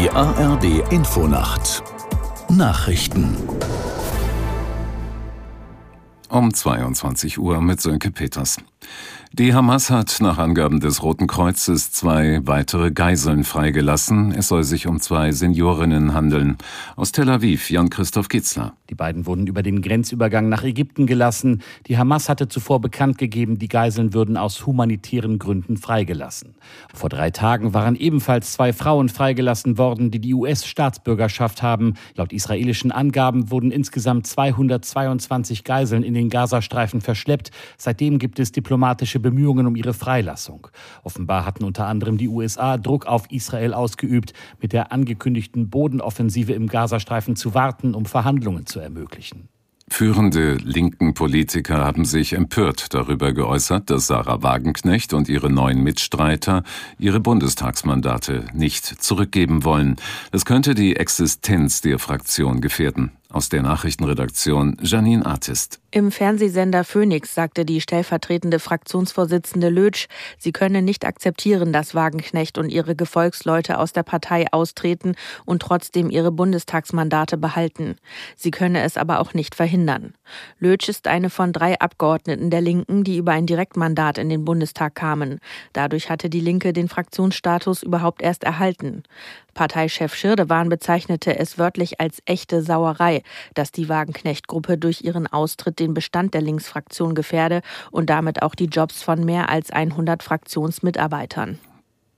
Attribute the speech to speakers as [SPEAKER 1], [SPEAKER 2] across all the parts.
[SPEAKER 1] Die ARD Infonacht Nachrichten
[SPEAKER 2] um 22 Uhr mit Sönke Peters. Die Hamas hat nach Angaben des Roten Kreuzes zwei weitere Geiseln freigelassen. Es soll sich um zwei Seniorinnen handeln. Aus Tel Aviv, Jan-Christoph Kitzler.
[SPEAKER 3] Die beiden wurden über den Grenzübergang nach Ägypten gelassen. Die Hamas hatte zuvor bekannt gegeben, die Geiseln würden aus humanitären Gründen freigelassen. Vor drei Tagen waren ebenfalls zwei Frauen freigelassen worden, die die US-Staatsbürgerschaft haben. Laut israelischen Angaben wurden insgesamt 222 Geiseln in den Gazastreifen verschleppt. Seitdem gibt es diplomatische diplomatische Bemühungen um ihre Freilassung. Offenbar hatten unter anderem die USA Druck auf Israel ausgeübt, mit der angekündigten Bodenoffensive im Gazastreifen zu warten, um Verhandlungen zu ermöglichen.
[SPEAKER 2] Führende linken Politiker haben sich empört darüber geäußert, dass Sarah Wagenknecht und ihre neuen Mitstreiter ihre Bundestagsmandate nicht zurückgeben wollen. Das könnte die Existenz der Fraktion gefährden. Aus der Nachrichtenredaktion Janine Artist.
[SPEAKER 4] Im Fernsehsender Phoenix sagte die stellvertretende Fraktionsvorsitzende Lötsch, sie könne nicht akzeptieren, dass Wagenknecht und ihre Gefolgsleute aus der Partei austreten und trotzdem ihre Bundestagsmandate behalten. Sie könne es aber auch nicht verhindern. Lötsch ist eine von drei Abgeordneten der Linken, die über ein Direktmandat in den Bundestag kamen. Dadurch hatte die Linke den Fraktionsstatus überhaupt erst erhalten. Parteichef Schirdewan bezeichnete es wörtlich als echte Sauerei, dass die Wagenknecht-Gruppe durch ihren Austritt den Bestand der Linksfraktion gefährde und damit auch die Jobs von mehr als 100 Fraktionsmitarbeitern.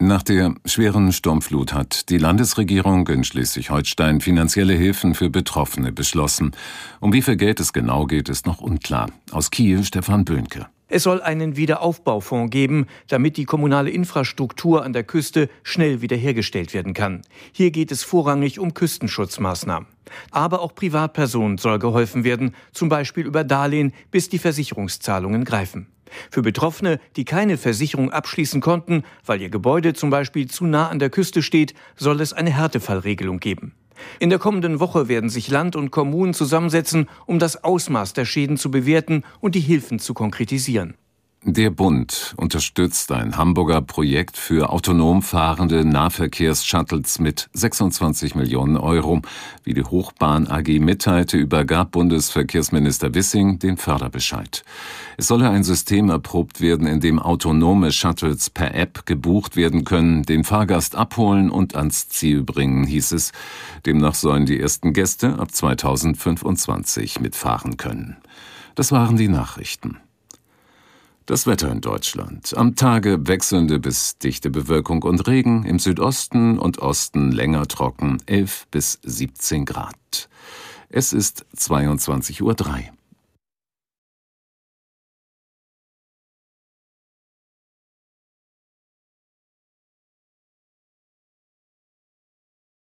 [SPEAKER 2] Nach der schweren Sturmflut hat die Landesregierung in Schleswig-Holstein finanzielle Hilfen für Betroffene beschlossen. Um wie viel Geld es genau geht, ist noch unklar. Aus Kiel Stefan Böhnke.
[SPEAKER 5] Es soll einen Wiederaufbaufonds geben, damit die kommunale Infrastruktur an der Küste schnell wiederhergestellt werden kann. Hier geht es vorrangig um Küstenschutzmaßnahmen. Aber auch Privatpersonen soll geholfen werden, zum Beispiel über Darlehen, bis die Versicherungszahlungen greifen. Für Betroffene, die keine Versicherung abschließen konnten, weil ihr Gebäude zum Beispiel zu nah an der Küste steht, soll es eine Härtefallregelung geben. In der kommenden Woche werden sich Land und Kommunen zusammensetzen, um das Ausmaß der Schäden zu bewerten und die Hilfen zu konkretisieren.
[SPEAKER 2] Der Bund unterstützt ein Hamburger Projekt für autonom fahrende Nahverkehrsshuttles mit 26 Millionen Euro. Wie die Hochbahn AG mitteilte, übergab Bundesverkehrsminister Wissing den Förderbescheid. Es solle ein System erprobt werden, in dem autonome Shuttles per App gebucht werden können, den Fahrgast abholen und ans Ziel bringen, hieß es. Demnach sollen die ersten Gäste ab 2025 mitfahren können. Das waren die Nachrichten. Das Wetter in Deutschland. Am Tage wechselnde bis dichte Bewölkung und Regen, im Südosten und Osten länger trocken, 11 bis 17 Grad. Es ist 22.03 Uhr.